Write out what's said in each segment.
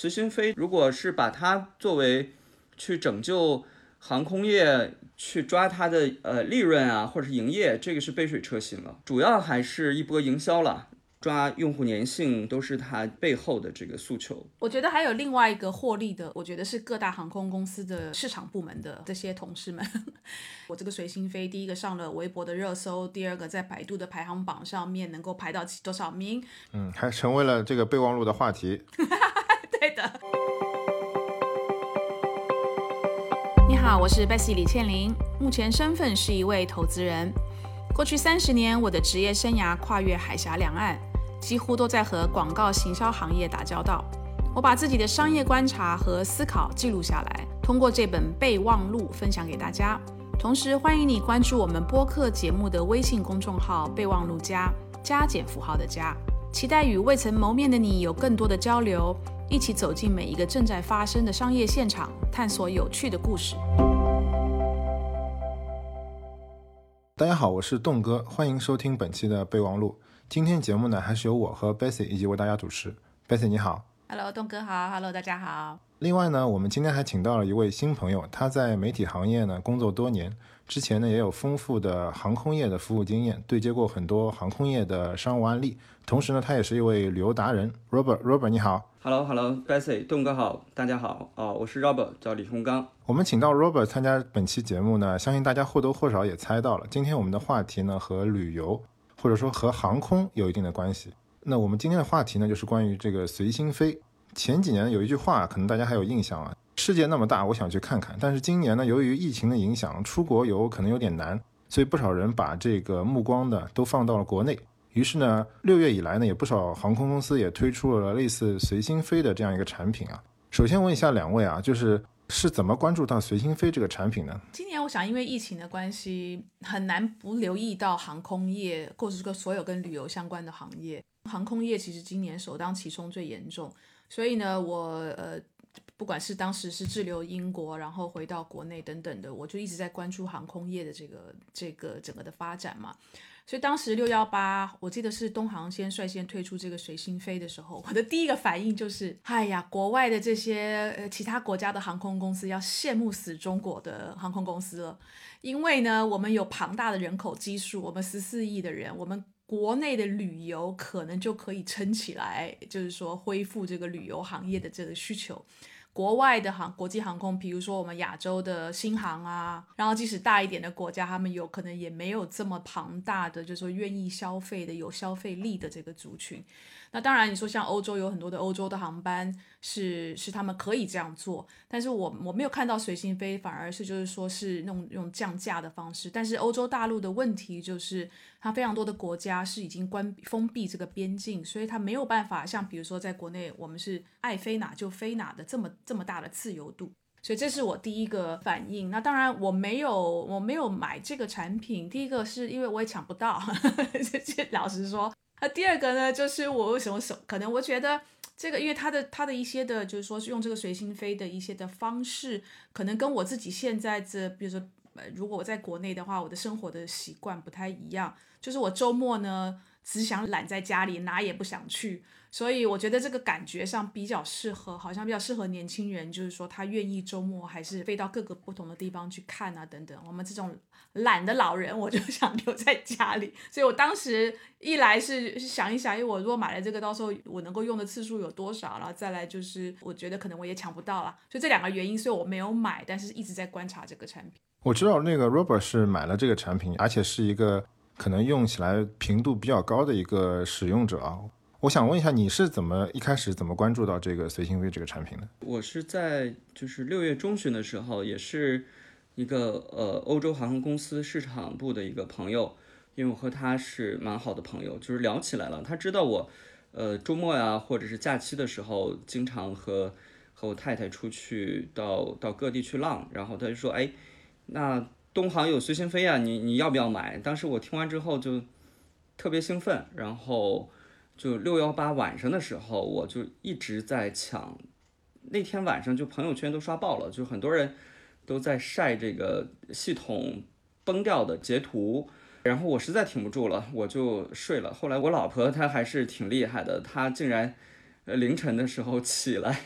随心飞如果是把它作为去拯救航空业，去抓它的呃利润啊，或者是营业，这个是杯水车薪了。主要还是一波营销了。抓用户粘性都是它背后的这个诉求。我觉得还有另外一个获利的，我觉得是各大航空公司的市场部门的这些同事们。我这个随心飞，第一个上了微博的热搜，第二个在百度的排行榜上面能够排到多少名？嗯，还成为了这个备忘录的话题。对的。你好，我是 Bessy 李倩玲，目前身份是一位投资人。过去三十年，我的职业生涯跨越海峡两岸。几乎都在和广告行销行业打交道。我把自己的商业观察和思考记录下来，通过这本备忘录分享给大家。同时，欢迎你关注我们播客节目的微信公众号“备忘录加加减符号的加”，期待与未曾谋面的你有更多的交流，一起走进每一个正在发生的商业现场，探索有趣的故事。大家好，我是栋哥，欢迎收听本期的备忘录。今天节目呢，还是由我和 Bessy 一起为大家主持。Bessy 你好，Hello，栋哥好，Hello，大家好。另外呢，我们今天还请到了一位新朋友，他在媒体行业呢工作多年，之前呢也有丰富的航空业的服务经验，对接过很多航空业的商务案例。同时呢，他也是一位旅游达人。Robert，Robert 你好，Hello，Hello，Bessy，东哥好，大家好啊，我是 Robert，叫李洪刚。我们请到 Robert 参加本期节目呢，相信大家或多或少也猜到了，今天我们的话题呢和旅游。或者说和航空有一定的关系。那我们今天的话题呢，就是关于这个随心飞。前几年有一句话，可能大家还有印象啊，世界那么大，我想去看看。但是今年呢，由于疫情的影响，出国游可能有点难，所以不少人把这个目光呢都放到了国内。于是呢，六月以来呢，也不少航空公司也推出了类似随心飞的这样一个产品啊。首先问一下两位啊，就是。是怎么关注到随心飞这个产品呢？今年我想，因为疫情的关系，很难不留意到航空业，或者是个所有跟旅游相关的行业。航空业其实今年首当其冲最严重，所以呢，我呃，不管是当时是滞留英国，然后回到国内等等的，我就一直在关注航空业的这个这个整个的发展嘛。所以当时六幺八，我记得是东航先率先推出这个随心飞的时候，我的第一个反应就是，哎呀，国外的这些呃其他国家的航空公司要羡慕死中国的航空公司了，因为呢，我们有庞大的人口基数，我们十四亿的人，我们国内的旅游可能就可以撑起来，就是说恢复这个旅游行业的这个需求。国外的航国际航空，比如说我们亚洲的新航啊，然后即使大一点的国家，他们有可能也没有这么庞大的，就是说愿意消费的、有消费力的这个族群。那当然，你说像欧洲有很多的欧洲的航班是是他们可以这样做，但是我我没有看到随心飞，反而是就是说是那种用降价的方式。但是欧洲大陆的问题就是，它非常多的国家是已经关封闭这个边境，所以它没有办法像比如说在国内我们是爱飞哪就飞哪的这么这么大的自由度。所以这是我第一个反应。那当然我没有我没有买这个产品，第一个是因为我也抢不到，老实说。那第二个呢，就是我为什么手可能我觉得这个，因为他的他的一些的，就是说是用这个随心飞的一些的方式，可能跟我自己现在这，比如说，呃，如果我在国内的话，我的生活的习惯不太一样，就是我周末呢只想懒在家里，哪也不想去。所以我觉得这个感觉上比较适合，好像比较适合年轻人，就是说他愿意周末还是飞到各个不同的地方去看啊，等等。我们这种懒的老人，我就 想留在家里。所以我当时一来是想一想，因为我如果买了这个，到时候我能够用的次数有多少，然后再来就是我觉得可能我也抢不到了。所以这两个原因，所以我没有买，但是一直在观察这个产品。我知道那个 Robert 是买了这个产品，而且是一个可能用起来频度比较高的一个使用者啊。我想问一下，你是怎么一开始怎么关注到这个随心飞这个产品的？我是在就是六月中旬的时候，也是一个呃欧洲航空公司市场部的一个朋友，因为我和他是蛮好的朋友，就是聊起来了。他知道我呃周末呀或者是假期的时候，经常和和我太太出去到到各地去浪，然后他就说：“哎，那东航有随心飞呀，你你要不要买？”当时我听完之后就特别兴奋，然后。就六幺八晚上的时候，我就一直在抢。那天晚上就朋友圈都刷爆了，就很多人都在晒这个系统崩掉的截图。然后我实在挺不住了，我就睡了。后来我老婆她还是挺厉害的，她竟然凌晨的时候起来，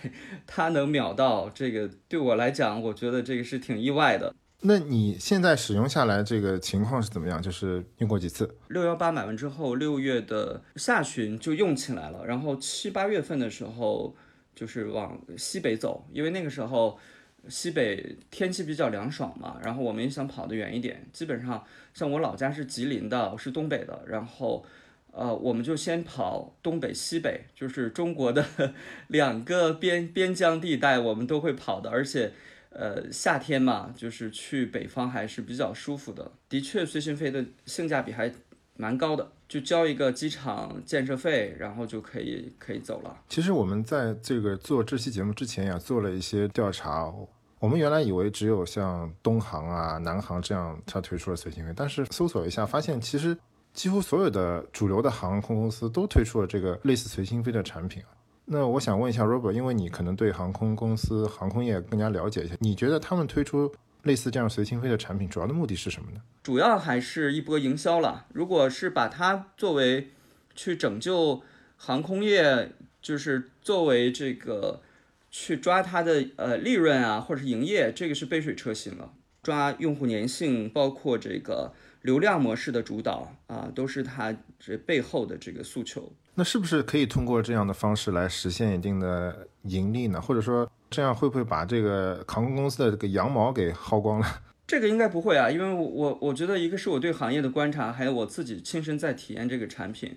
她能秒到，这个对我来讲，我觉得这个是挺意外的。那你现在使用下来这个情况是怎么样？就是用过几次？六幺八买完之后，六月的下旬就用起来了，然后七八月份的时候就是往西北走，因为那个时候西北天气比较凉爽嘛，然后我们也想跑得远一点。基本上像我老家是吉林的，我是东北的，然后呃我们就先跑东北西北，就是中国的 两个边边疆地带，我们都会跑的，而且。呃，夏天嘛，就是去北方还是比较舒服的。的确，随心飞的性价比还蛮高的，就交一个机场建设费，然后就可以可以走了。其实我们在这个做这期节目之前呀，做了一些调查。我们原来以为只有像东航啊、南航这样它推出了随心飞，但是搜索一下发现，其实几乎所有的主流的航空公司都推出了这个类似随心飞的产品。那我想问一下 Robert，因为你可能对航空公司、航空业更加了解一些，你觉得他们推出类似这样随心飞的产品，主要的目的是什么呢？主要还是一波营销了。如果是把它作为去拯救航空业，就是作为这个去抓它的呃利润啊，或者是营业，这个是杯水车薪了。抓用户粘性，包括这个流量模式的主导啊，都是它这背后的这个诉求。那是不是可以通过这样的方式来实现一定的盈利呢？或者说，这样会不会把这个航空公司的这个羊毛给薅光了？这个应该不会啊，因为我我觉得一个是我对行业的观察，还有我自己亲身在体验这个产品，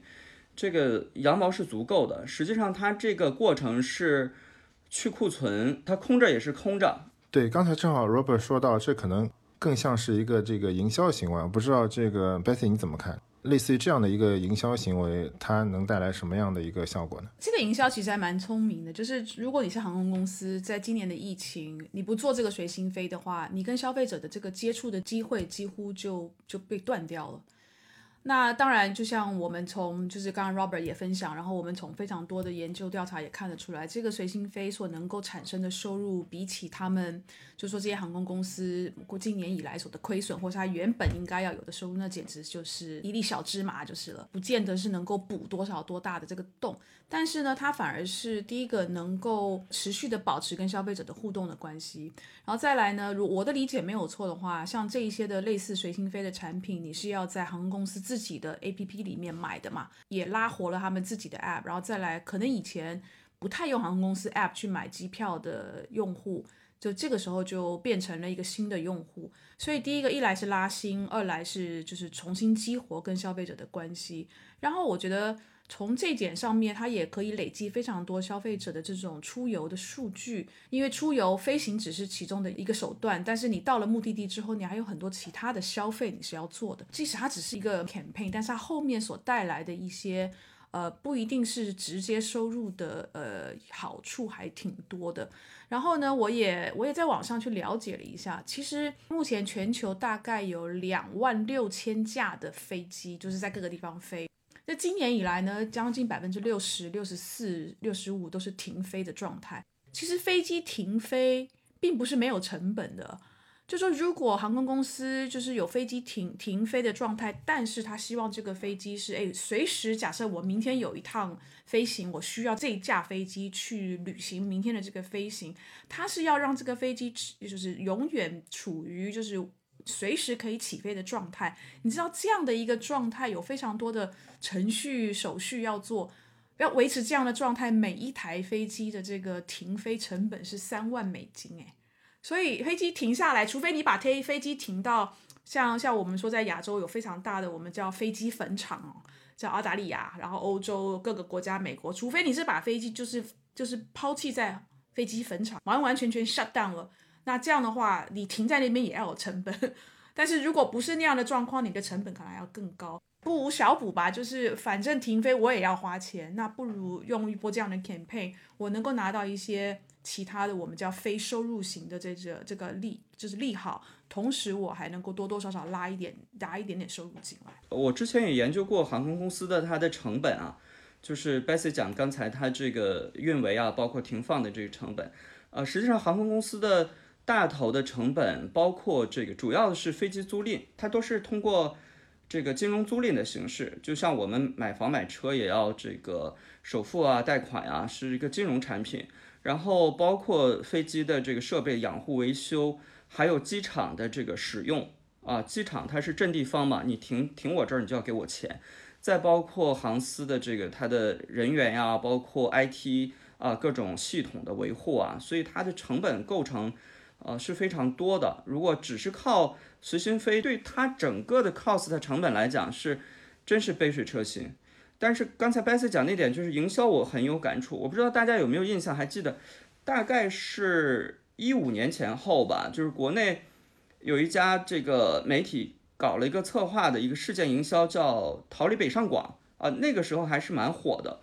这个羊毛是足够的。实际上，它这个过程是去库存，它空着也是空着。对，刚才正好 Robert 说到，这可能更像是一个这个营销行为，不知道这个 Betty 你怎么看？类似于这样的一个营销行为，它能带来什么样的一个效果呢？这个营销其实还蛮聪明的，就是如果你是航空公司，在今年的疫情，你不做这个随心飞的话，你跟消费者的这个接触的机会几乎就就被断掉了。那当然，就像我们从就是刚刚 Robert 也分享，然后我们从非常多的研究调查也看得出来，这个随心飞所能够产生的收入，比起他们就说这些航空公司过今年以来所的亏损，或是它原本应该要有的收入，那简直就是一粒小芝麻就是了，不见得是能够补多少多大的这个洞。但是呢，它反而是第一个能够持续的保持跟消费者的互动的关系。然后再来呢，如我的理解没有错的话，像这一些的类似随心飞的产品，你是要在航空公司自自己的 APP 里面买的嘛，也拉活了他们自己的 App。然后再来，可能以前不太用航空公司 App 去买机票的用户，就这个时候就变成了一个新的用户。所以第一个，一来是拉新，二来是就是重新激活跟消费者的关系。然后我觉得。从这点上面，它也可以累积非常多消费者的这种出游的数据，因为出游飞行只是其中的一个手段，但是你到了目的地之后，你还有很多其他的消费你是要做的。即使它只是一个 campaign，但是它后面所带来的一些，呃，不一定是直接收入的，呃，好处还挺多的。然后呢，我也我也在网上去了解了一下，其实目前全球大概有两万六千架的飞机，就是在各个地方飞。那今年以来呢，将近百分之六十六十四、六十五都是停飞的状态。其实飞机停飞并不是没有成本的，就说如果航空公司就是有飞机停停飞的状态，但是他希望这个飞机是哎随时，假设我明天有一趟飞行，我需要这架飞机去履行明天的这个飞行，他是要让这个飞机就是永远处于就是。随时可以起飞的状态，你知道这样的一个状态有非常多的程序手续要做，要维持这样的状态，每一台飞机的这个停飞成本是三万美金诶，所以飞机停下来，除非你把飞飞机停到像像我们说在亚洲有非常大的我们叫飞机坟场哦，叫澳大利亚，然后欧洲各个国家，美国，除非你是把飞机就是就是抛弃在飞机坟场，完完全全 shut down 了。那这样的话，你停在那边也要有成本，但是如果不是那样的状况，你的成本可能要更高。不无小补吧，就是反正停飞我也要花钱，那不如用一波这样的 campaign，我能够拿到一些其他的我们叫非收入型的这个这个利，就是利好，同时我还能够多多少少拉一点，拉一点点收入进来。我之前也研究过航空公司的它的成本啊，就是 Bessy 讲刚才它这个运维啊，包括停放的这个成本，呃，实际上航空公司的。大头的成本包括这个，主要的是飞机租赁，它都是通过这个金融租赁的形式，就像我们买房买车也要这个首付啊、贷款啊，是一个金融产品。然后包括飞机的这个设备养护维修，还有机场的这个使用啊，机场它是阵地方嘛，你停停我这儿，你就要给我钱。再包括航司的这个它的人员呀，包括 IT 啊各种系统的维护啊，所以它的成本构成呃是非常多的。如果只是靠随心飞，对它整个的 cost 的成本来讲是真是杯水车薪。但是刚才 b e s s 讲那点就是营销，我很有感触。我不知道大家有没有印象，还记得大概是一五年前后吧，就是国内有一家这个媒体搞了一个策划的一个事件营销，叫“逃离北上广”啊，那个时候还是蛮火的。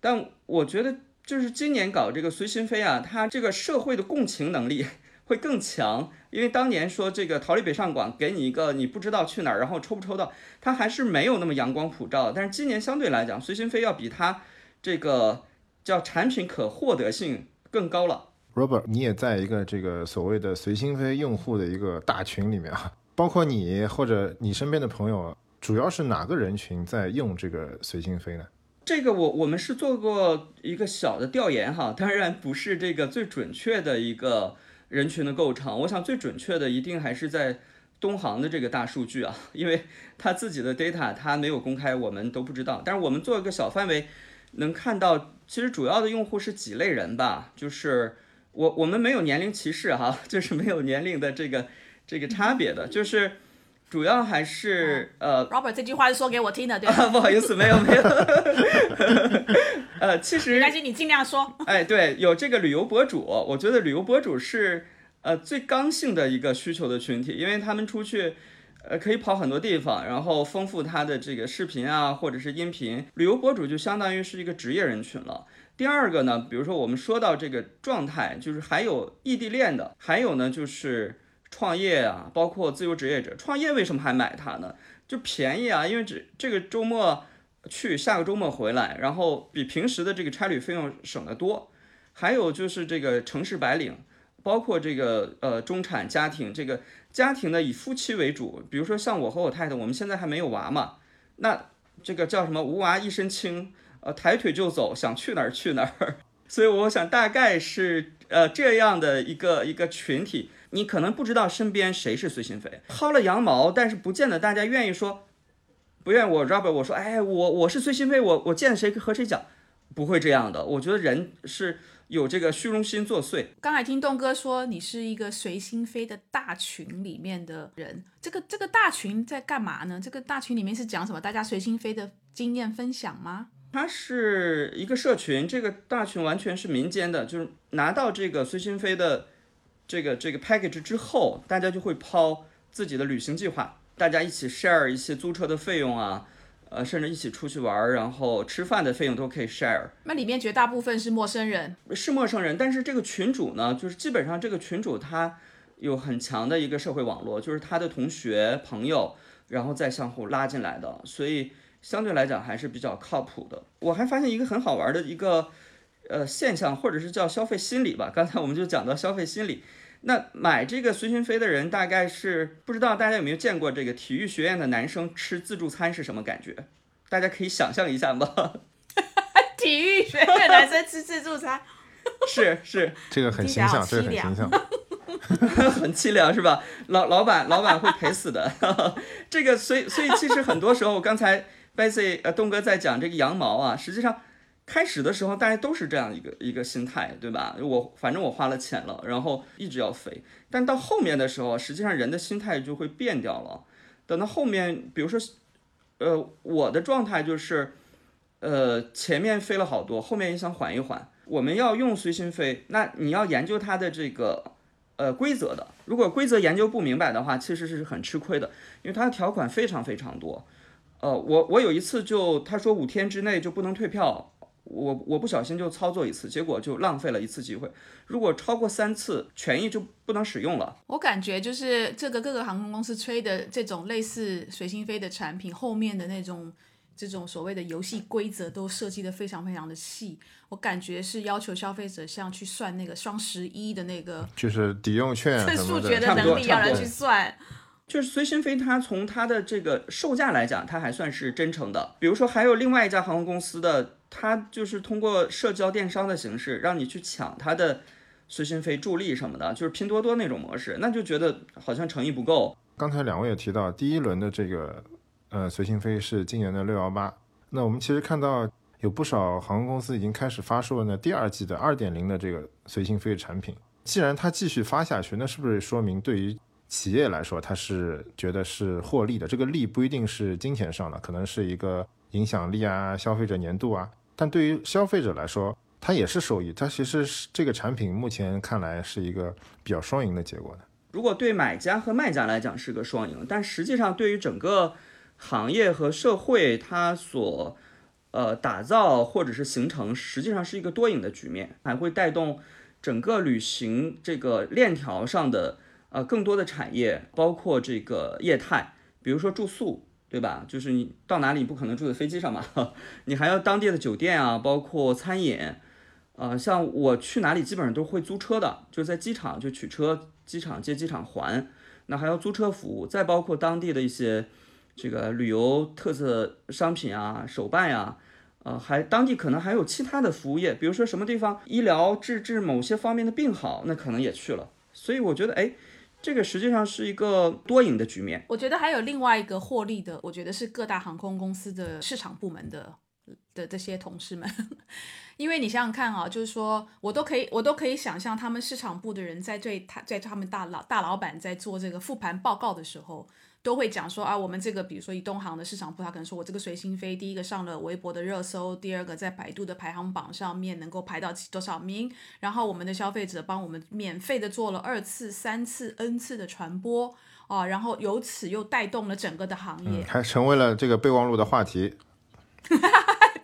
但我觉得就是今年搞这个随心飞啊，它这个社会的共情能力。会更强，因为当年说这个逃离北上广，给你一个你不知道去哪儿，然后抽不抽到，它还是没有那么阳光普照。但是今年相对来讲，随心飞要比它这个叫产品可获得性更高了。Robert，你也在一个这个所谓的随心飞用户的一个大群里面啊，包括你或者你身边的朋友，主要是哪个人群在用这个随心飞呢？这个我我们是做过一个小的调研哈，当然不是这个最准确的一个。人群的构成，我想最准确的一定还是在东航的这个大数据啊，因为 他自己的 data 他没有公开，我们都不知道。但是我们做一个小范围，能看到其实主要的用户是几类人吧，就是我我们没有年龄歧视哈，就是没有年龄的这个这个差别的，就是。主要还是呃，Robert 这句话是说给我听的，对吧？不好意思，没有没有。呃，其实没关系，你尽量说。哎，对，有这个旅游博主，我觉得旅游博主是呃最刚性的一个需求的群体，因为他们出去呃可以跑很多地方，然后丰富他的这个视频啊或者是音频。旅游博主就相当于是一个职业人群了。第二个呢，比如说我们说到这个状态，就是还有异地恋的，还有呢就是。创业啊，包括自由职业者创业，为什么还买它呢？就便宜啊，因为这这个周末去，下个周末回来，然后比平时的这个差旅费用省得多。还有就是这个城市白领，包括这个呃中产家庭，这个家庭呢以夫妻为主，比如说像我和我太太，我们现在还没有娃嘛，那这个叫什么无娃一身轻，呃抬腿就走，想去哪儿去哪儿。所以我想大概是呃这样的一个一个群体。你可能不知道身边谁是随心飞，薅了羊毛，但是不见得大家愿意说，不愿我 Robert 我说，哎，我我是随心飞，我我见谁和谁讲，不会这样的。我觉得人是有这个虚荣心作祟。刚才听东哥说你是一个随心飞的大群里面的人，这个这个大群在干嘛呢？这个大群里面是讲什么？大家随心飞的经验分享吗？它是一个社群，这个大群完全是民间的，就是拿到这个随心飞的。这个这个 package 之后，大家就会抛自己的旅行计划，大家一起 share 一些租车的费用啊，呃，甚至一起出去玩，然后吃饭的费用都可以 share。那里面绝大部分是陌生人，是陌生人，但是这个群主呢，就是基本上这个群主他有很强的一个社会网络，就是他的同学朋友，然后再相互拉进来的，所以相对来讲还是比较靠谱的。我还发现一个很好玩的一个。呃，现象或者是叫消费心理吧。刚才我们就讲到消费心理。那买这个随心飞的人，大概是不知道大家有没有见过这个体育学院的男生吃自助餐是什么感觉？大家可以想象一下吗？体育学院男生吃自助餐，是是，这个很形象，这个很形象，很凄凉是吧？老老板老板会赔死的。这个所以所以其实很多时候，刚才 Bessy 呃东哥在讲这个羊毛啊，实际上。开始的时候，大家都是这样一个一个心态，对吧？我反正我花了钱了，然后一直要飞。但到后面的时候，实际上人的心态就会变掉了。等到后面，比如说，呃，我的状态就是，呃，前面飞了好多，后面也想缓一缓。我们要用随心飞，那你要研究它的这个呃规则的。如果规则研究不明白的话，其实是很吃亏的，因为它的条款非常非常多。呃，我我有一次就他说五天之内就不能退票。我我不小心就操作一次，结果就浪费了一次机会。如果超过三次，权益就不能使用了。我感觉就是这个各个航空公司吹的这种类似随心飞的产品，后面的那种这种所谓的游戏规则都设计的非常非常的细。我感觉是要求消费者像去算那个双十一的那个，就是抵用券数学的能力要人去算。就是随心飞，它从它的这个售价来讲，它还算是真诚的。比如说，还有另外一家航空公司的，它就是通过社交电商的形式，让你去抢它的随心飞助力什么的，就是拼多多那种模式，那就觉得好像诚意不够。刚才两位也提到，第一轮的这个呃随心飞是今年的六幺八，那我们其实看到有不少航空公司已经开始发售了呢第二季的二点零的这个随心飞的产品。既然它继续发下去，那是不是说明对于企业来说，它是觉得是获利的？这个利不一定是金钱上的，可能是一个影响力啊、消费者粘度啊。但对于消费者来说，它也是受益。它其实是这个产品目前看来是一个比较双赢的结果的。如果对买家和卖家来讲是个双赢，但实际上对于整个行业和社会，它所呃打造或者是形成，实际上是一个多赢的局面，还会带动。整个旅行这个链条上的呃更多的产业，包括这个业态，比如说住宿，对吧？就是你到哪里不可能住在飞机上嘛，你还要当地的酒店啊，包括餐饮，呃，像我去哪里基本上都会租车的，就在机场就取车，机场接机场还，那还要租车服务，再包括当地的一些这个旅游特色商品啊、手办呀。呃，还当地可能还有其他的服务业，比如说什么地方医疗治治某些方面的病好，那可能也去了。所以我觉得，哎，这个实际上是一个多赢的局面。我觉得还有另外一个获利的，我觉得是各大航空公司的市场部门的的这些同事们，因为你想想看啊，就是说我都可以，我都可以想象他们市场部的人在对他在他们大老大老板在做这个复盘报告的时候。都会讲说啊，我们这个比如说以东航的市场部，他可能说我这个随心飞第一个上了微博的热搜，第二个在百度的排行榜上面能够排到多少名，然后我们的消费者帮我们免费的做了二次、三次、n 次的传播啊，然后由此又带动了整个的行业，还成为了这个备忘录的话题。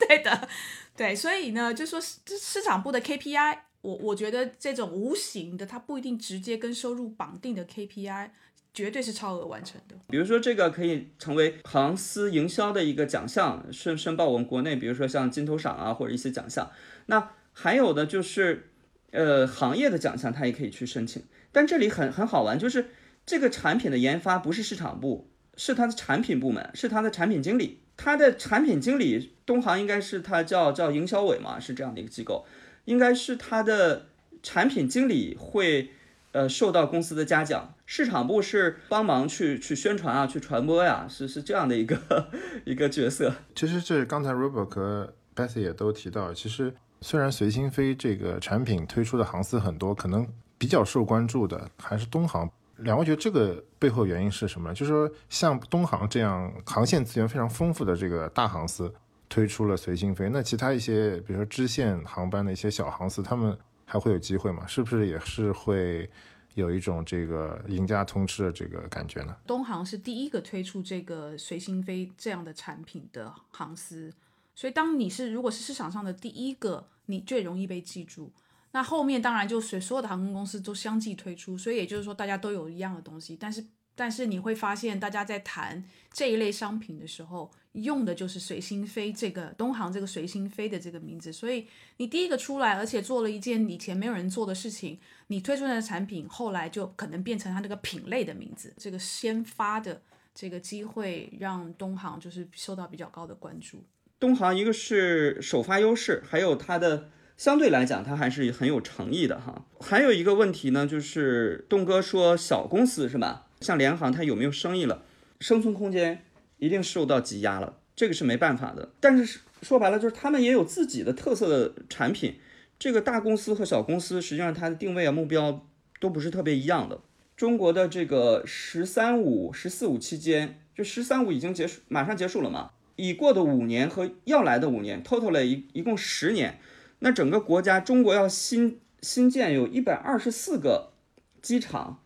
对的，对，所以呢，就说市市场部的 KPI，我我觉得这种无形的，它不一定直接跟收入绑定的 KPI。绝对是超额完成的。比如说，这个可以成为航司营销的一个奖项，申申报我们国内，比如说像金头赏啊，或者一些奖项。那还有的就是，呃，行业的奖项，它也可以去申请。但这里很很好玩，就是这个产品的研发不是市场部，是它的产品部门，是它的产品经理。它的产品经理，东航应该是它叫叫营销委嘛，是这样的一个机构，应该是它的产品经理会。呃，受到公司的嘉奖，市场部是帮忙去去宣传啊，去传播呀，是是这样的一个一个角色。其实这刚才 Robert 和 Beth 也都提到，其实虽然随心飞这个产品推出的航司很多，可能比较受关注的还是东航。两位觉得这个背后原因是什么？就是说，像东航这样航线资源非常丰富的这个大航司推出了随心飞，那其他一些比如说支线航班的一些小航司，他们。还会有机会吗？是不是也是会有一种这个赢家通吃的这个感觉呢？东航是第一个推出这个随心飞这样的产品的航司，所以当你是如果是市场上的第一个，你最容易被记住。那后面当然就随所有的航空公司都相继推出，所以也就是说大家都有一样的东西，但是。但是你会发现，大家在谈这一类商品的时候，用的就是随心飞这个东航这个随心飞的这个名字。所以你第一个出来，而且做了一件以前没有人做的事情，你推出来的产品，后来就可能变成它那个品类的名字。这个先发的这个机会，让东航就是受到比较高的关注。东航一个是首发优势，还有它的相对来讲，它还是很有诚意的哈。还有一个问题呢，就是东哥说小公司是吧？像联航，它有没有生意了？生存空间一定受到挤压了，这个是没办法的。但是说白了，就是他们也有自己的特色的产品。这个大公司和小公司，实际上它的定位啊、目标都不是特别一样的。中国的这个“十三五”“十四五”期间，就“十三五”已经结束，马上结束了嘛？已过的五年和要来的五年，total 了一一共十年。那整个国家，中国要新新建有一百二十四个机场。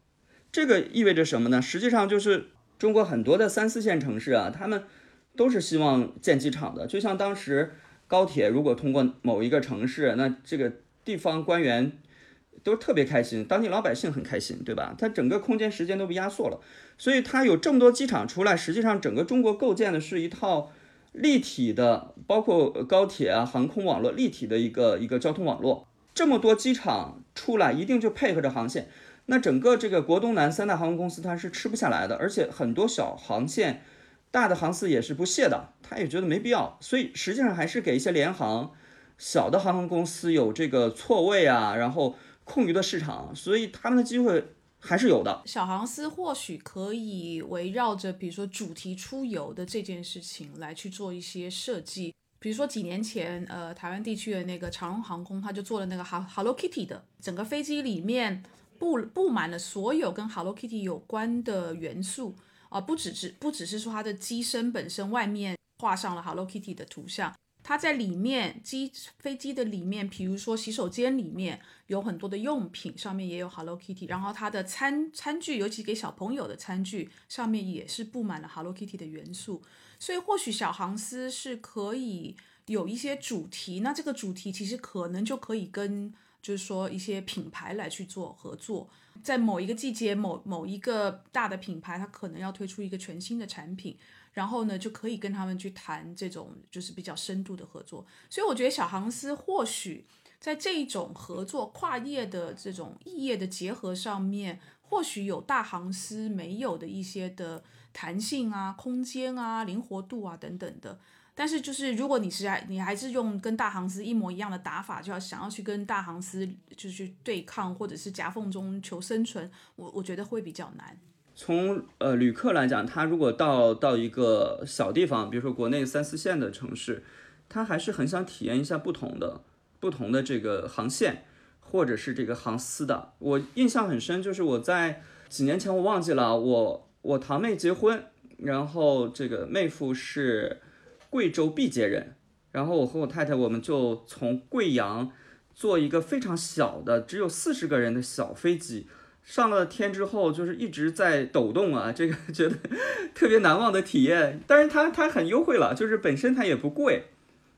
这个意味着什么呢？实际上就是中国很多的三四线城市啊，他们都是希望建机场的。就像当时高铁如果通过某一个城市，那这个地方官员都特别开心，当地老百姓很开心，对吧？它整个空间时间都被压缩了，所以它有这么多机场出来，实际上整个中国构建的是一套立体的，包括高铁啊、航空网络立体的一个一个交通网络。这么多机场出来，一定就配合着航线。那整个这个国东南三大航空公司它是吃不下来的，而且很多小航线，大的航司也是不屑的，他也觉得没必要，所以实际上还是给一些联航小的航空公司有这个错位啊，然后空余的市场，所以他们的机会还是有的。小航司或许可以围绕着比如说主题出游的这件事情来去做一些设计。比如说几年前，呃，台湾地区的那个长荣航空，它就做了那个 Hello Kitty 的，整个飞机里面布布满了所有跟 Hello Kitty 有关的元素啊，不只是不只是说它的机身本身外面画上了 Hello Kitty 的图像，它在里面机飞机的里面，比如说洗手间里面有很多的用品，上面也有 Hello Kitty，然后它的餐餐具，尤其给小朋友的餐具上面也是布满了 Hello Kitty 的元素。所以或许小航司是可以有一些主题，那这个主题其实可能就可以跟就是说一些品牌来去做合作，在某一个季节，某某一个大的品牌，它可能要推出一个全新的产品，然后呢就可以跟他们去谈这种就是比较深度的合作。所以我觉得小航司或许在这种合作跨业的这种异业的结合上面，或许有大航司没有的一些的。弹性啊，空间啊，灵活度啊，等等的。但是就是如果你是还你还是用跟大航司一模一样的打法，就要想要去跟大航司就去对抗，或者是夹缝中求生存，我我觉得会比较难。从呃旅客来讲，他如果到到一个小地方，比如说国内三四线的城市，他还是很想体验一下不同的不同的这个航线，或者是这个航司的。我印象很深，就是我在几年前我忘记了我。我堂妹结婚，然后这个妹夫是贵州毕节人，然后我和我太太我们就从贵阳坐一个非常小的只有四十个人的小飞机上了天之后，就是一直在抖动啊，这个 觉得特别难忘的体验。但是它它很优惠了，就是本身它也不贵，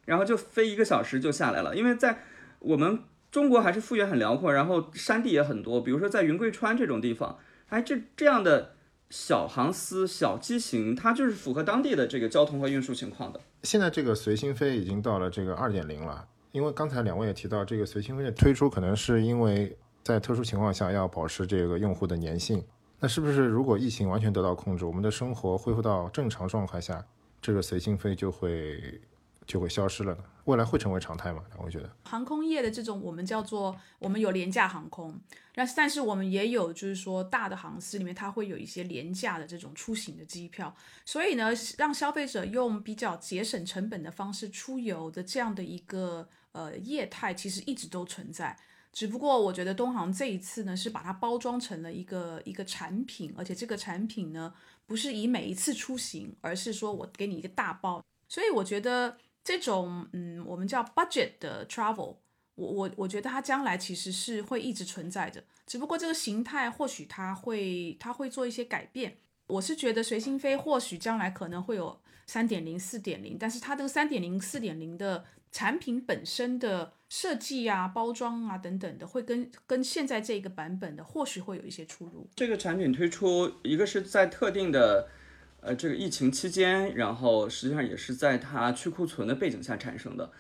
然后就飞一个小时就下来了。因为在我们中国还是幅员很辽阔，然后山地也很多，比如说在云贵川这种地方，哎，这这样的。小航司、小机型，它就是符合当地的这个交通和运输情况的。现在这个随心飞已经到了这个二点零了，因为刚才两位也提到，这个随心飞的推出可能是因为在特殊情况下要保持这个用户的粘性。那是不是如果疫情完全得到控制，我们的生活恢复到正常状态下，这个随心飞就会？就会消失了呢？未来会成为常态吗？我觉得航空业的这种，我们叫做我们有廉价航空，但但是我们也有就是说大的航司里面，它会有一些廉价的这种出行的机票，所以呢，让消费者用比较节省成本的方式出游的这样的一个呃业态，其实一直都存在。只不过我觉得东航这一次呢，是把它包装成了一个一个产品，而且这个产品呢，不是以每一次出行，而是说我给你一个大包，所以我觉得。这种嗯，我们叫 budget 的 travel，我我我觉得它将来其实是会一直存在的，只不过这个形态或许它会它会做一些改变。我是觉得随心飞或许将来可能会有三点零、四点零，但是它这个三点零、四点零的产品本身的设计啊、包装啊等等的，会跟跟现在这个版本的或许会有一些出入。这个产品推出，一个是在特定的。呃，这个疫情期间，然后实际上也是在它去库存的背景下产生的。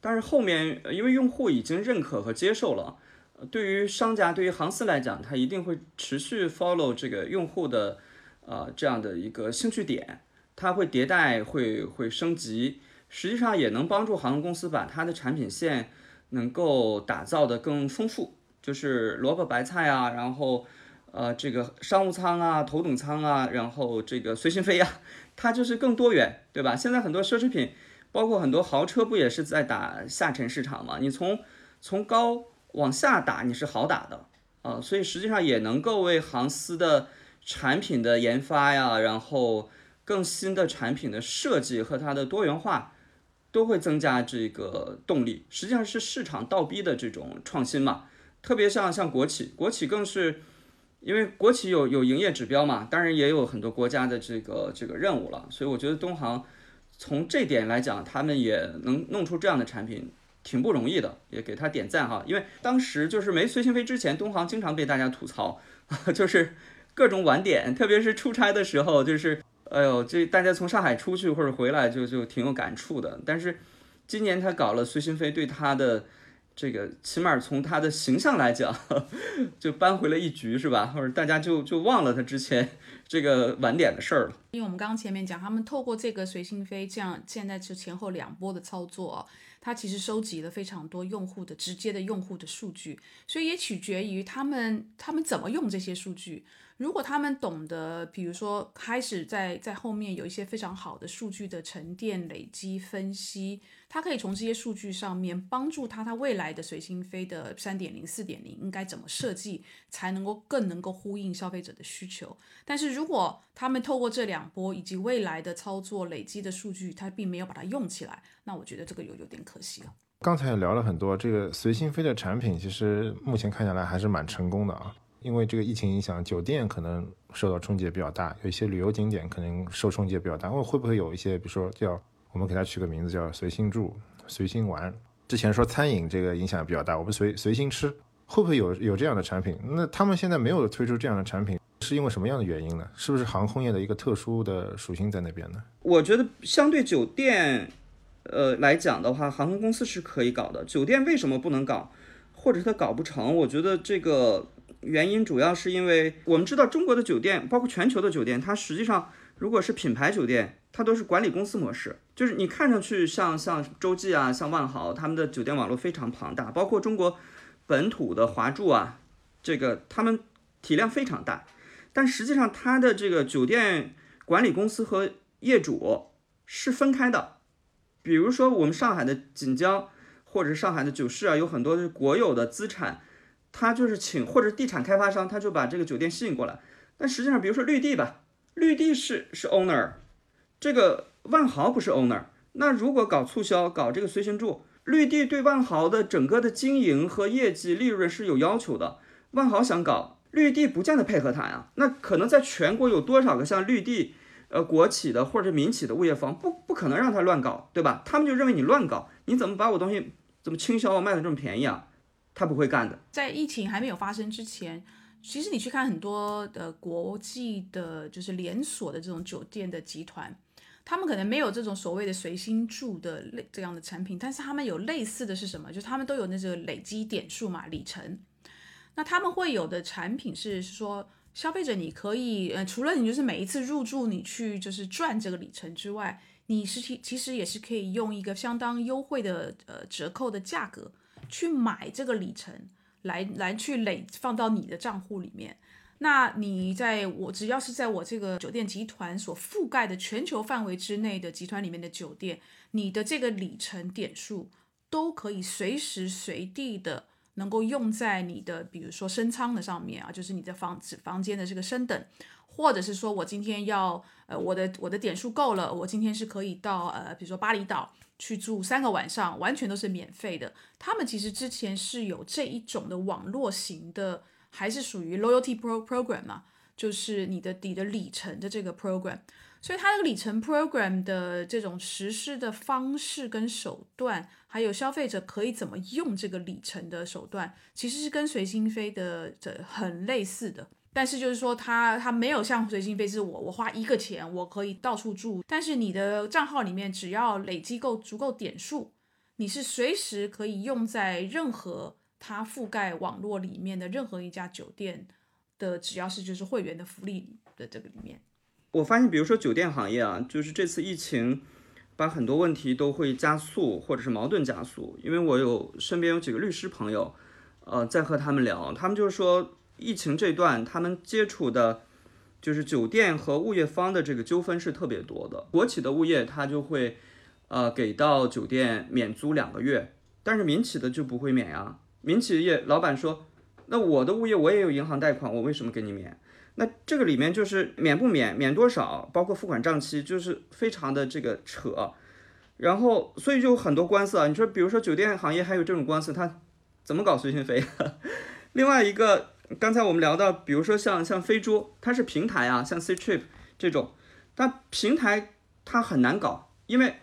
但是后面，因为用户已经认可和接受了，对于商家、对于航司来讲，它一定会持续 follow 这个用户的呃这样的一个兴趣点，它会迭代、会会升级，实际上也能帮助航空公司把它的产品线能够打造的更丰富，就是萝卜白菜啊，然后。呃，这个商务舱啊，头等舱啊，然后这个随心飞呀，它就是更多元，对吧？现在很多奢侈品，包括很多豪车，不也是在打下沉市场吗？你从从高往下打，你是好打的啊，所以实际上也能够为航司的产品的研发呀，然后更新的产品的设计和它的多元化，都会增加这个动力。实际上是市场倒逼的这种创新嘛，特别像像国企，国企更是。因为国企有有营业指标嘛，当然也有很多国家的这个这个任务了，所以我觉得东航从这点来讲，他们也能弄出这样的产品，挺不容易的，也给他点赞哈。因为当时就是没随心飞之前，东航经常被大家吐槽，就是各种晚点，特别是出差的时候，就是哎呦，这大家从上海出去或者回来就就挺有感触的。但是今年他搞了随心飞，对他的这个起码从他的形象来讲，就扳回了一局，是吧？或者大家就就忘了他之前 这个晚点的事儿了。因为我们刚刚前面讲，他们透过这个随心飞这样，现在是前后两波的操作，它其实收集了非常多用户的直接的用户的数据，所以也取决于他们他们怎么用这些数据。如果他们懂得，比如说开始在在后面有一些非常好的数据的沉淀、累积、分析，他可以从这些数据上面帮助他，他未来的随心飞的三点零、四点零应该怎么设计，才能够更能够呼应消费者的需求。但是如果他们透过这两波以及未来的操作累积的数据，他并没有把它用起来，那我觉得这个有有点可惜了。刚才也聊了很多，这个随心飞的产品其实目前看下来还是蛮成功的啊。因为这个疫情影响，酒店可能受到冲击也比较大，有一些旅游景点可能受冲击也比较大。会会不会有一些，比如说叫我们给它取个名字叫随心住、随心玩？之前说餐饮这个影响比较大，我们随随心吃，会不会有有这样的产品？那他们现在没有推出这样的产品，是因为什么样的原因呢？是不是航空业的一个特殊的属性在那边呢？我觉得相对酒店，呃来讲的话，航空公司是可以搞的。酒店为什么不能搞，或者它搞不成？我觉得这个。原因主要是因为我们知道中国的酒店，包括全球的酒店，它实际上如果是品牌酒店，它都是管理公司模式，就是你看上去像像洲际啊，像万豪，他们的酒店网络非常庞大，包括中国本土的华住啊，这个他们体量非常大，但实际上它的这个酒店管理公司和业主是分开的，比如说我们上海的锦江或者上海的九世啊，有很多是国有的资产。他就是请或者地产开发商，他就把这个酒店吸引过来。但实际上，比如说绿地吧，绿地是是 owner，这个万豪不是 owner。那如果搞促销，搞这个随心住，绿地对万豪的整个的经营和业绩利润是有要求的。万豪想搞绿地，不见得配合他呀。那可能在全国有多少个像绿地，呃，国企的或者民企的物业方，不不可能让他乱搞，对吧？他们就认为你乱搞，你怎么把我东西怎么倾销卖的这么便宜啊？他不会干的。在疫情还没有发生之前，其实你去看很多的国际的，就是连锁的这种酒店的集团，他们可能没有这种所谓的随心住的类这样的产品，但是他们有类似的是什么？就是他们都有那个累积点数嘛，里程。那他们会有的产品是说，消费者你可以，呃，除了你就是每一次入住你去就是赚这个里程之外，你是其其实也是可以用一个相当优惠的呃折扣的价格。去买这个里程，来来去累放到你的账户里面。那你在我只要是在我这个酒店集团所覆盖的全球范围之内的集团里面的酒店，你的这个里程点数都可以随时随地的能够用在你的，比如说升舱的上面啊，就是你的房子房间的这个升等，或者是说我今天要呃我的我的点数够了，我今天是可以到呃比如说巴厘岛。去住三个晚上，完全都是免费的。他们其实之前是有这一种的网络型的，还是属于 loyalty pro program 嘛，就是你的你的里程的这个 program。所以它这个里程 program 的这种实施的方式跟手段，还有消费者可以怎么用这个里程的手段，其实是跟随心飞的这很类似的。但是就是说，它它没有像随心飞是我我花一个钱，我可以到处住。但是你的账号里面只要累积够足够点数，你是随时可以用在任何它覆盖网络里面的任何一家酒店的，只要是就是会员的福利的这个里面。我发现，比如说酒店行业啊，就是这次疫情把很多问题都会加速，或者是矛盾加速。因为我有身边有几个律师朋友，呃，在和他们聊，他们就是说。疫情这段，他们接触的，就是酒店和物业方的这个纠纷是特别多的。国企的物业他就会，呃，给到酒店免租两个月，但是民企的就不会免呀。民企业老板说，那我的物业我也有银行贷款，我为什么给你免？那这个里面就是免不免，免多少，包括付款账期，就是非常的这个扯。然后，所以就很多官司啊。你说，比如说酒店行业还有这种官司，他怎么搞随心飞？另外一个。刚才我们聊到，比如说像像飞猪，它是平台啊，像 Ctrip 这种，它平台它很难搞，因为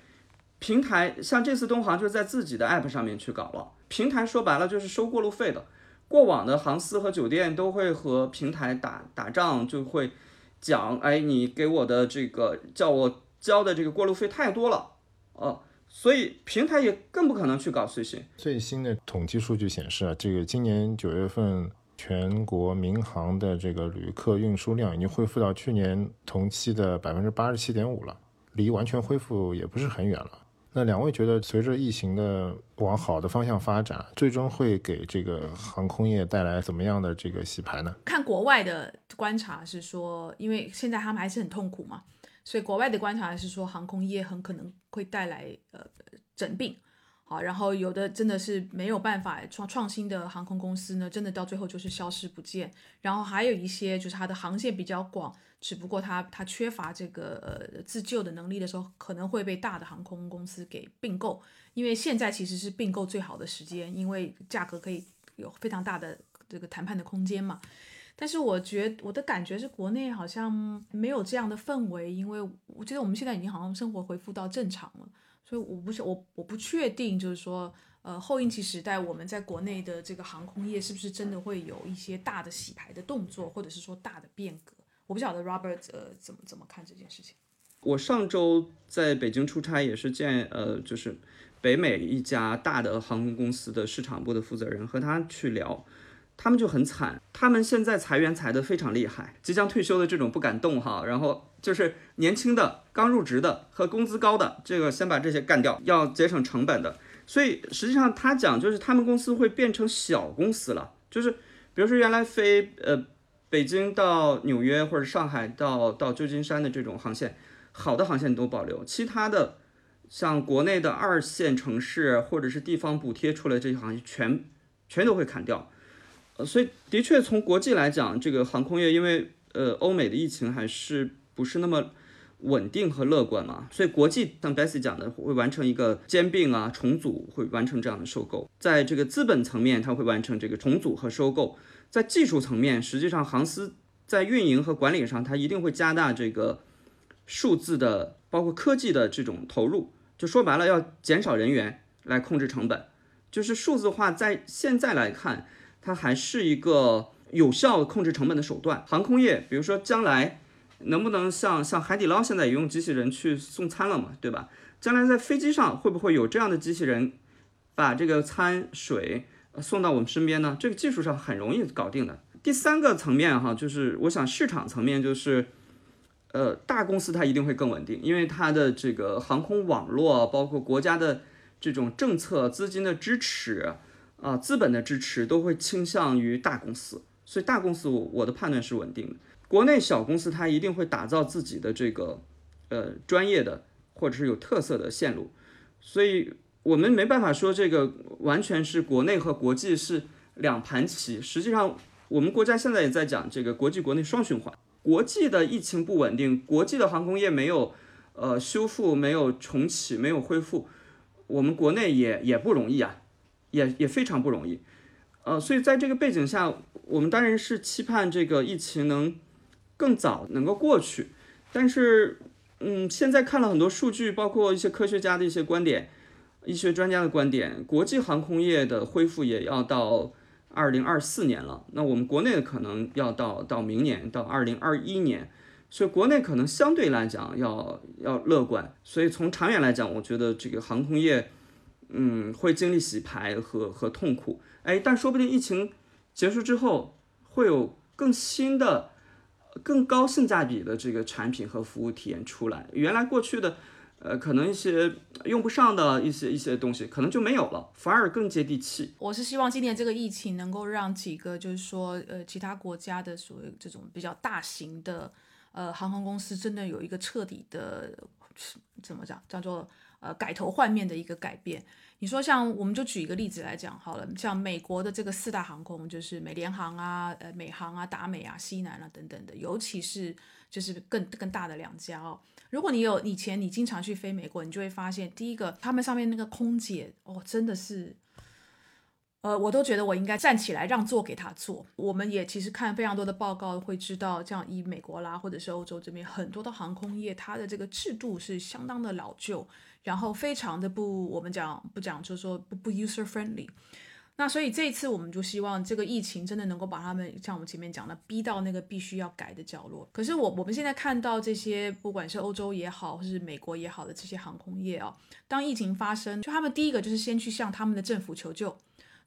平台像这次东航就是在自己的 App 上面去搞了。平台说白了就是收过路费的，过往的航司和酒店都会和平台打打仗，就会讲，哎，你给我的这个叫我交的这个过路费太多了，哦，所以平台也更不可能去搞随行。最新的统计数据显示啊，这个今年九月份全国民航的这个旅客运输量已经恢复到去年同期的百分之八十七点五了，离完全恢复也不是很远了。那两位觉得，随着疫情的往好的方向发展，最终会给这个航空业带来怎么样的这个洗牌呢？看国外的观察是说，因为现在他们还是很痛苦嘛，所以国外的观察是说，航空业很可能会带来呃整病。好，然后有的真的是没有办法创创新的航空公司呢，真的到最后就是消失不见。然后还有一些就是它的航线比较广，只不过它它缺乏这个呃自救的能力的时候，可能会被大的航空公司给并购。因为现在其实是并购最好的时间，因为价格可以有非常大的这个谈判的空间嘛。但是我觉我的感觉是国内好像没有这样的氛围，因为我觉得我们现在已经好像生活恢复到正常了。所以我不是我我不确定，就是说，呃，后疫情时代我们在国内的这个航空业是不是真的会有一些大的洗牌的动作，或者是说大的变革？我不晓得 Robert 呃怎么怎么看这件事情。我上周在北京出差，也是见呃就是北美一家大的航空公司的市场部的负责人，和他去聊。他们就很惨，他们现在裁员裁得非常厉害，即将退休的这种不敢动哈，然后就是年轻的刚入职的和工资高的，这个先把这些干掉，要节省成本的。所以实际上他讲就是他们公司会变成小公司了，就是比如说原来飞呃北京到纽约或者上海到到旧金山的这种航线，好的航线都保留，其他的像国内的二线城市或者是地方补贴出来这些航线全全都会砍掉。呃，所以的确从国际来讲，这个航空业因为呃欧美的疫情还是不是那么稳定和乐观嘛，所以国际像 Bessy 讲的会完成一个兼并啊重组，会完成这样的收购。在这个资本层面，它会完成这个重组和收购；在技术层面，实际上航司在运营和管理上，它一定会加大这个数字的包括科技的这种投入。就说白了，要减少人员来控制成本，就是数字化在现在来看。它还是一个有效控制成本的手段。航空业，比如说将来能不能像像海底捞现在也用机器人去送餐了嘛，对吧？将来在飞机上会不会有这样的机器人把这个餐水送到我们身边呢？这个技术上很容易搞定的。第三个层面哈，就是我想市场层面就是，呃，大公司它一定会更稳定，因为它的这个航空网络，包括国家的这种政策、资金的支持。啊，资本的支持都会倾向于大公司，所以大公司我我的判断是稳定的。国内小公司它一定会打造自己的这个呃专业的或者是有特色的线路，所以我们没办法说这个完全是国内和国际是两盘棋。实际上，我们国家现在也在讲这个国际国内双循环。国际的疫情不稳定，国际的航空业没有呃修复、没有重启、没有恢复，我们国内也也不容易啊。也也非常不容易，呃，所以在这个背景下，我们当然是期盼这个疫情能更早能够过去。但是，嗯，现在看了很多数据，包括一些科学家的一些观点、医学专家的观点，国际航空业的恢复也要到二零二四年了。那我们国内可能要到到明年，到二零二一年。所以国内可能相对来讲要要乐观。所以从长远来讲，我觉得这个航空业。嗯，会经历洗牌和和痛苦，哎，但说不定疫情结束之后，会有更新的、更高性价比的这个产品和服务体验出来。原来过去的，呃，可能一些用不上的一些一些东西，可能就没有了，反而更接地气。我是希望今年这个疫情能够让几个，就是说，呃，其他国家的所谓这种比较大型的，呃，航空公司，真的有一个彻底的，怎么讲，叫做。呃，改头换面的一个改变。你说像，我们就举一个例子来讲好了，像美国的这个四大航空，就是美联航啊、呃美航啊、达美啊、西南啊等等的，尤其是就是更更大的两家哦。如果你有以前你经常去飞美国，你就会发现，第一个他们上面那个空姐哦，真的是。呃，我都觉得我应该站起来让座给他坐。我们也其实看非常多的报告，会知道，这样以美国啦，或者是欧洲这边很多的航空业，它的这个制度是相当的老旧，然后非常的不，我们讲不讲，就是说不不 user friendly。那所以这一次我们就希望这个疫情真的能够把他们像我们前面讲的逼到那个必须要改的角落。可是我我们现在看到这些不管是欧洲也好，或是美国也好的这些航空业啊，当疫情发生，就他们第一个就是先去向他们的政府求救。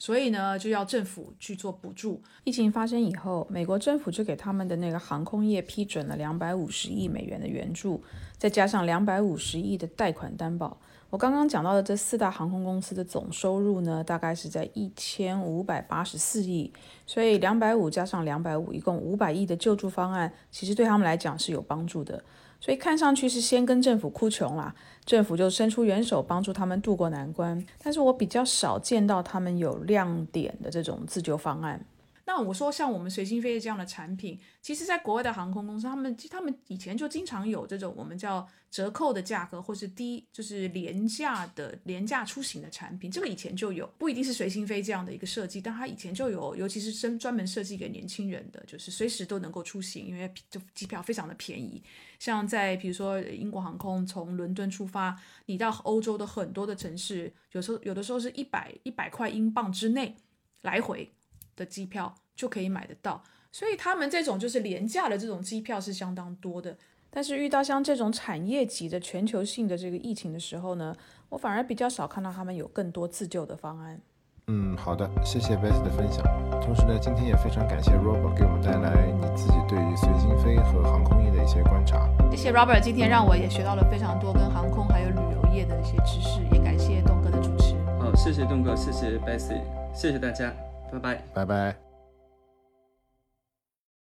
所以呢，就要政府去做补助。疫情发生以后，美国政府就给他们的那个航空业批准了两百五十亿美元的援助，再加上两百五十亿的贷款担保。我刚刚讲到的这四大航空公司的总收入呢，大概是在一千五百八十四亿。所以两百五加上两百五，一共五百亿的救助方案，其实对他们来讲是有帮助的。所以看上去是先跟政府哭穷啦，政府就伸出援手帮助他们渡过难关。但是我比较少见到他们有亮点的这种自救方案。那我说，像我们随心飞这样的产品，其实，在国外的航空公司，他们他们以前就经常有这种我们叫折扣的价格，或是低就是廉价的廉价出行的产品。这个以前就有，不一定是随心飞这样的一个设计，但它以前就有，尤其是专专门设计给年轻人的，就是随时都能够出行，因为就机票非常的便宜。像在比如说英国航空从伦敦出发，你到欧洲的很多的城市，有时候有的时候是一百一百块英镑之内来回。的机票就可以买得到，所以他们这种就是廉价的这种机票是相当多的。但是遇到像这种产业级的全球性的这个疫情的时候呢，我反而比较少看到他们有更多自救的方案。嗯，好的，谢谢 Bess 的分享。同时呢，今天也非常感谢 Robert 给我们带来你自己对于随心飞和航空业的一些观察。谢谢 Robert，今天让我也学到了非常多跟航空还有旅游业的一些知识，也感谢东哥的主持。好，谢谢东哥，谢谢 Bessy，谢谢大家。拜拜，拜拜。